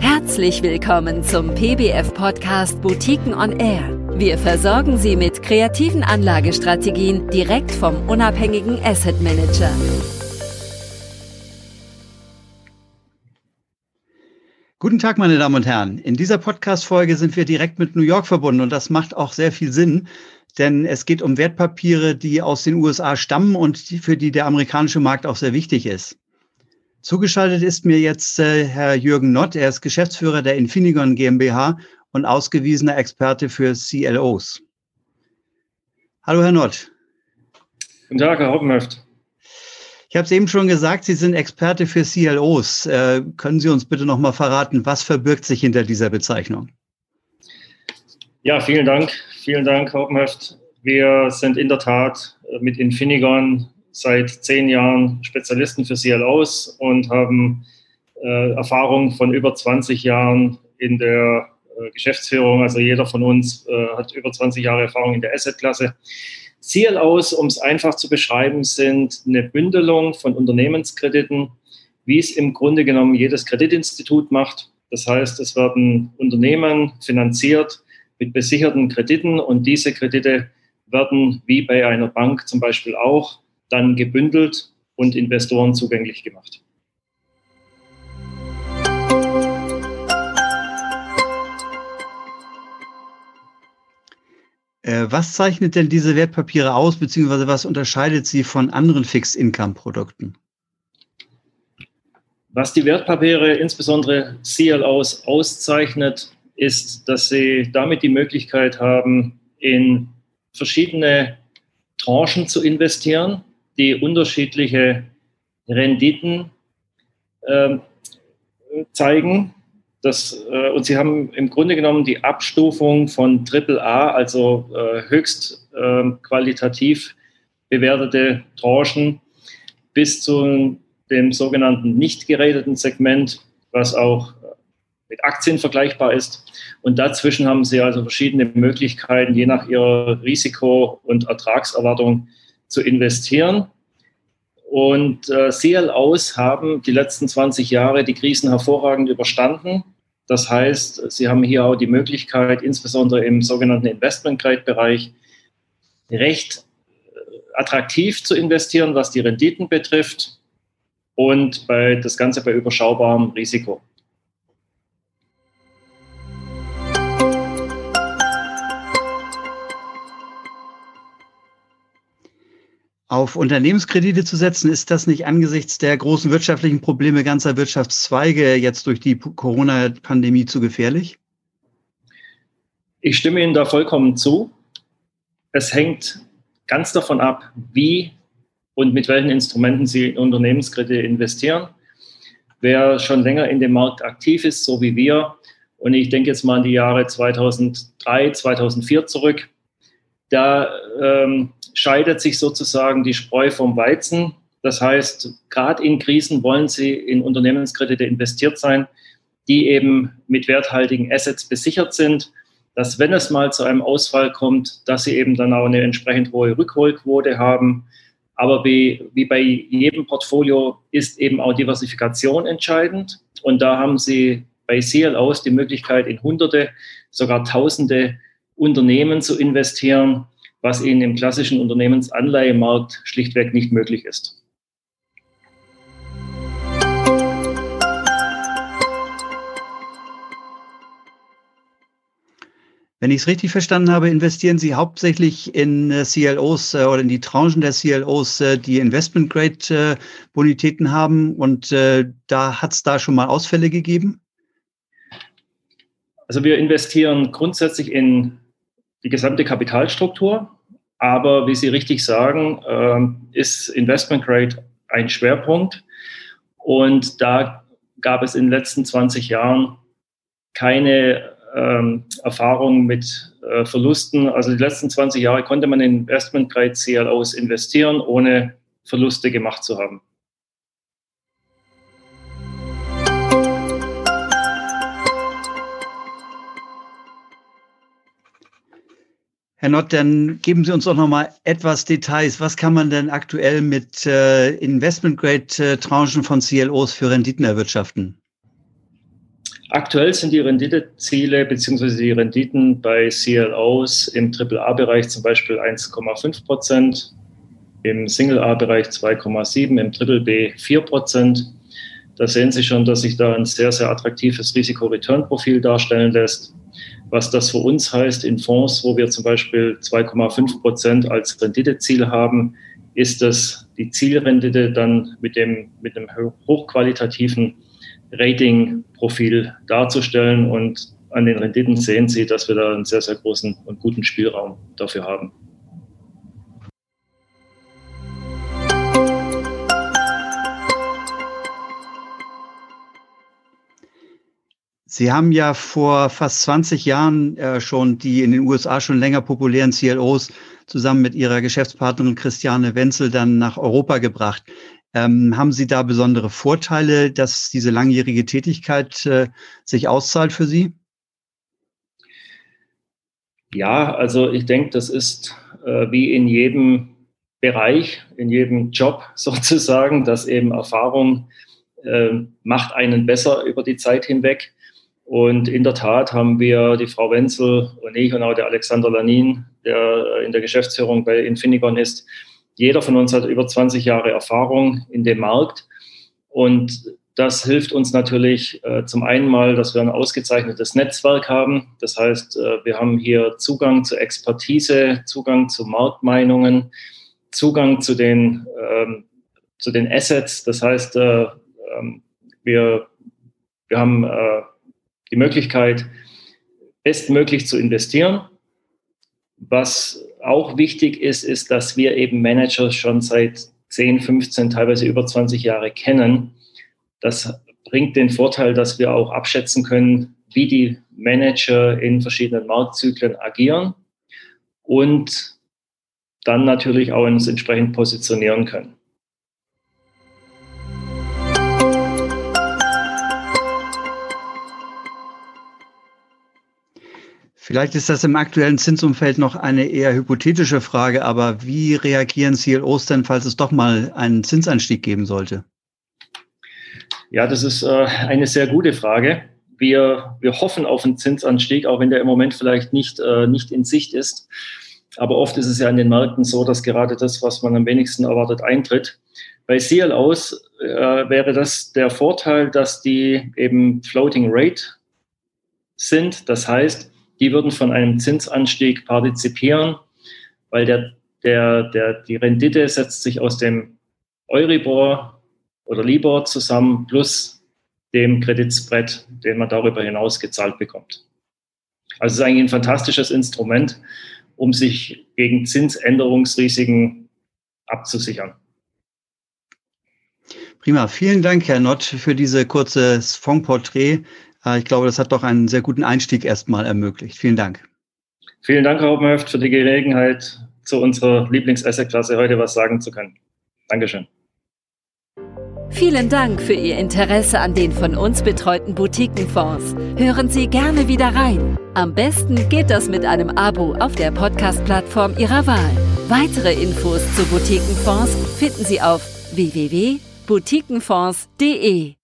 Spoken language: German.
Herzlich willkommen zum PBF-Podcast Boutiquen on Air. Wir versorgen Sie mit kreativen Anlagestrategien direkt vom unabhängigen Asset Manager. Guten Tag, meine Damen und Herren. In dieser Podcast-Folge sind wir direkt mit New York verbunden und das macht auch sehr viel Sinn, denn es geht um Wertpapiere, die aus den USA stammen und für die der amerikanische Markt auch sehr wichtig ist. Zugeschaltet ist mir jetzt äh, Herr Jürgen Nott. Er ist Geschäftsführer der Infinigon GmbH und ausgewiesener Experte für CLOs. Hallo, Herr Nott. Guten Tag, Herr Hoppenhöft. Ich habe es eben schon gesagt, Sie sind Experte für CLOs. Äh, können Sie uns bitte noch mal verraten, was verbirgt sich hinter dieser Bezeichnung? Ja, vielen Dank. Vielen Dank, Herr Hoppenhöft. Wir sind in der Tat mit Infinigon seit zehn Jahren Spezialisten für CLOs und haben äh, Erfahrung von über 20 Jahren in der äh, Geschäftsführung. Also jeder von uns äh, hat über 20 Jahre Erfahrung in der Assetklasse. CLOs, um es einfach zu beschreiben, sind eine Bündelung von Unternehmenskrediten, wie es im Grunde genommen jedes Kreditinstitut macht. Das heißt, es werden Unternehmen finanziert mit besicherten Krediten und diese Kredite werden wie bei einer Bank zum Beispiel auch dann gebündelt und Investoren zugänglich gemacht. Äh, was zeichnet denn diese Wertpapiere aus, beziehungsweise was unterscheidet sie von anderen Fixed-Income-Produkten? Was die Wertpapiere, insbesondere CLOs, auszeichnet, ist, dass sie damit die Möglichkeit haben, in verschiedene Tranchen zu investieren, die unterschiedliche Renditen äh, zeigen. Das, äh, und sie haben im Grunde genommen die Abstufung von AAA, also äh, höchst ähm, qualitativ bewertete Tranchen, bis zu dem sogenannten nicht gerateten Segment, was auch mit Aktien vergleichbar ist. Und dazwischen haben Sie also verschiedene Möglichkeiten, je nach Ihrer Risiko- und Ertragserwartung zu investieren. Und äh, CLOs haben die letzten 20 Jahre die Krisen hervorragend überstanden. Das heißt, sie haben hier auch die Möglichkeit, insbesondere im sogenannten Investment-Grade-Bereich, recht äh, attraktiv zu investieren, was die Renditen betrifft und bei, das Ganze bei überschaubarem Risiko. Auf Unternehmenskredite zu setzen, ist das nicht angesichts der großen wirtschaftlichen Probleme ganzer Wirtschaftszweige jetzt durch die Corona-Pandemie zu gefährlich? Ich stimme Ihnen da vollkommen zu. Es hängt ganz davon ab, wie und mit welchen Instrumenten Sie in Unternehmenskredite investieren. Wer schon länger in dem Markt aktiv ist, so wie wir, und ich denke jetzt mal an die Jahre 2003, 2004 zurück, da ähm, scheidet sich sozusagen die Spreu vom Weizen. Das heißt, gerade in Krisen wollen Sie in Unternehmenskredite investiert sein, die eben mit werthaltigen Assets besichert sind, dass wenn es mal zu einem Ausfall kommt, dass Sie eben dann auch eine entsprechend hohe Rückholquote haben. Aber wie, wie bei jedem Portfolio ist eben auch Diversifikation entscheidend. Und da haben Sie bei CLOs die Möglichkeit, in Hunderte, sogar Tausende Unternehmen zu investieren was ihnen im klassischen Unternehmensanleihemarkt schlichtweg nicht möglich ist. Wenn ich es richtig verstanden habe, investieren Sie hauptsächlich in äh, CLOs äh, oder in die Tranchen der CLOs, äh, die Investment-Grade-Bonitäten haben. Und da hat es da schon mal Ausfälle gegeben? Also wir investieren grundsätzlich in die gesamte Kapitalstruktur. Aber wie Sie richtig sagen, äh, ist Investment Grade ein Schwerpunkt. Und da gab es in den letzten 20 Jahren keine ähm, Erfahrung mit äh, Verlusten. Also die letzten 20 Jahre konnte man in Investment Grade CLOs investieren, ohne Verluste gemacht zu haben. Herr Nott, dann geben Sie uns doch noch mal etwas Details. Was kann man denn aktuell mit äh, Investment-Grade-Tranchen von CLOs für Renditen erwirtschaften? Aktuell sind die Renditeziele bzw. die Renditen bei CLOs im AAA-Bereich zum Beispiel 1,5 Prozent, im Single-A-Bereich 2,7, im Triple B 4 Prozent. Da sehen Sie schon, dass sich da ein sehr, sehr attraktives Risiko-Return-Profil darstellen lässt. Was das für uns heißt in Fonds, wo wir zum Beispiel 2,5 Prozent als Renditeziel haben, ist das die Zielrendite dann mit dem, mit einem hochqualitativen Rating-Profil darzustellen. Und an den Renditen sehen Sie, dass wir da einen sehr, sehr großen und guten Spielraum dafür haben. Sie haben ja vor fast 20 Jahren äh, schon die in den USA schon länger populären CLOs zusammen mit Ihrer Geschäftspartnerin Christiane Wenzel dann nach Europa gebracht. Ähm, haben Sie da besondere Vorteile, dass diese langjährige Tätigkeit äh, sich auszahlt für Sie? Ja, also ich denke, das ist äh, wie in jedem Bereich, in jedem Job sozusagen, dass eben Erfahrung äh, macht einen besser über die Zeit hinweg. Und in der Tat haben wir die Frau Wenzel und ich und auch der Alexander Lanin, der in der Geschäftsführung bei Infinigon ist. Jeder von uns hat über 20 Jahre Erfahrung in dem Markt. Und das hilft uns natürlich äh, zum einen mal, dass wir ein ausgezeichnetes Netzwerk haben. Das heißt, äh, wir haben hier Zugang zu Expertise, Zugang zu Marktmeinungen, Zugang zu den, ähm, zu den Assets. Das heißt, äh, ähm, wir, wir haben äh, die Möglichkeit, bestmöglich zu investieren. Was auch wichtig ist, ist, dass wir eben Manager schon seit 10, 15, teilweise über 20 Jahre kennen. Das bringt den Vorteil, dass wir auch abschätzen können, wie die Manager in verschiedenen Marktzyklen agieren und dann natürlich auch uns entsprechend positionieren können. Vielleicht ist das im aktuellen Zinsumfeld noch eine eher hypothetische Frage, aber wie reagieren CLOs denn, falls es doch mal einen Zinsanstieg geben sollte? Ja, das ist äh, eine sehr gute Frage. Wir, wir hoffen auf einen Zinsanstieg, auch wenn der im Moment vielleicht nicht, äh, nicht in Sicht ist. Aber oft ist es ja in den Märkten so, dass gerade das, was man am wenigsten erwartet, eintritt. Bei CLOs äh, wäre das der Vorteil, dass die eben Floating Rate sind. Das heißt, die würden von einem Zinsanstieg partizipieren, weil der, der, der, die Rendite setzt sich aus dem Euribor oder Libor zusammen plus dem Kreditspread, den man darüber hinaus gezahlt bekommt. Also es ist eigentlich ein fantastisches Instrument, um sich gegen Zinsänderungsrisiken abzusichern. Prima. Vielen Dank, Herr Nott, für diese kurze Fondporträt. Ich glaube, das hat doch einen sehr guten Einstieg erstmal ermöglicht. Vielen Dank. Vielen Dank, Herr Hauptmöft, für die Gelegenheit, zu unserer Lieblings-Asset-Klasse heute was sagen zu können. Dankeschön. Vielen Dank für Ihr Interesse an den von uns betreuten Boutiquenfonds. Hören Sie gerne wieder rein. Am besten geht das mit einem Abo auf der Podcast-Plattform Ihrer Wahl. Weitere Infos zu Boutiquenfonds finden Sie auf www.boutiquenfonds.de.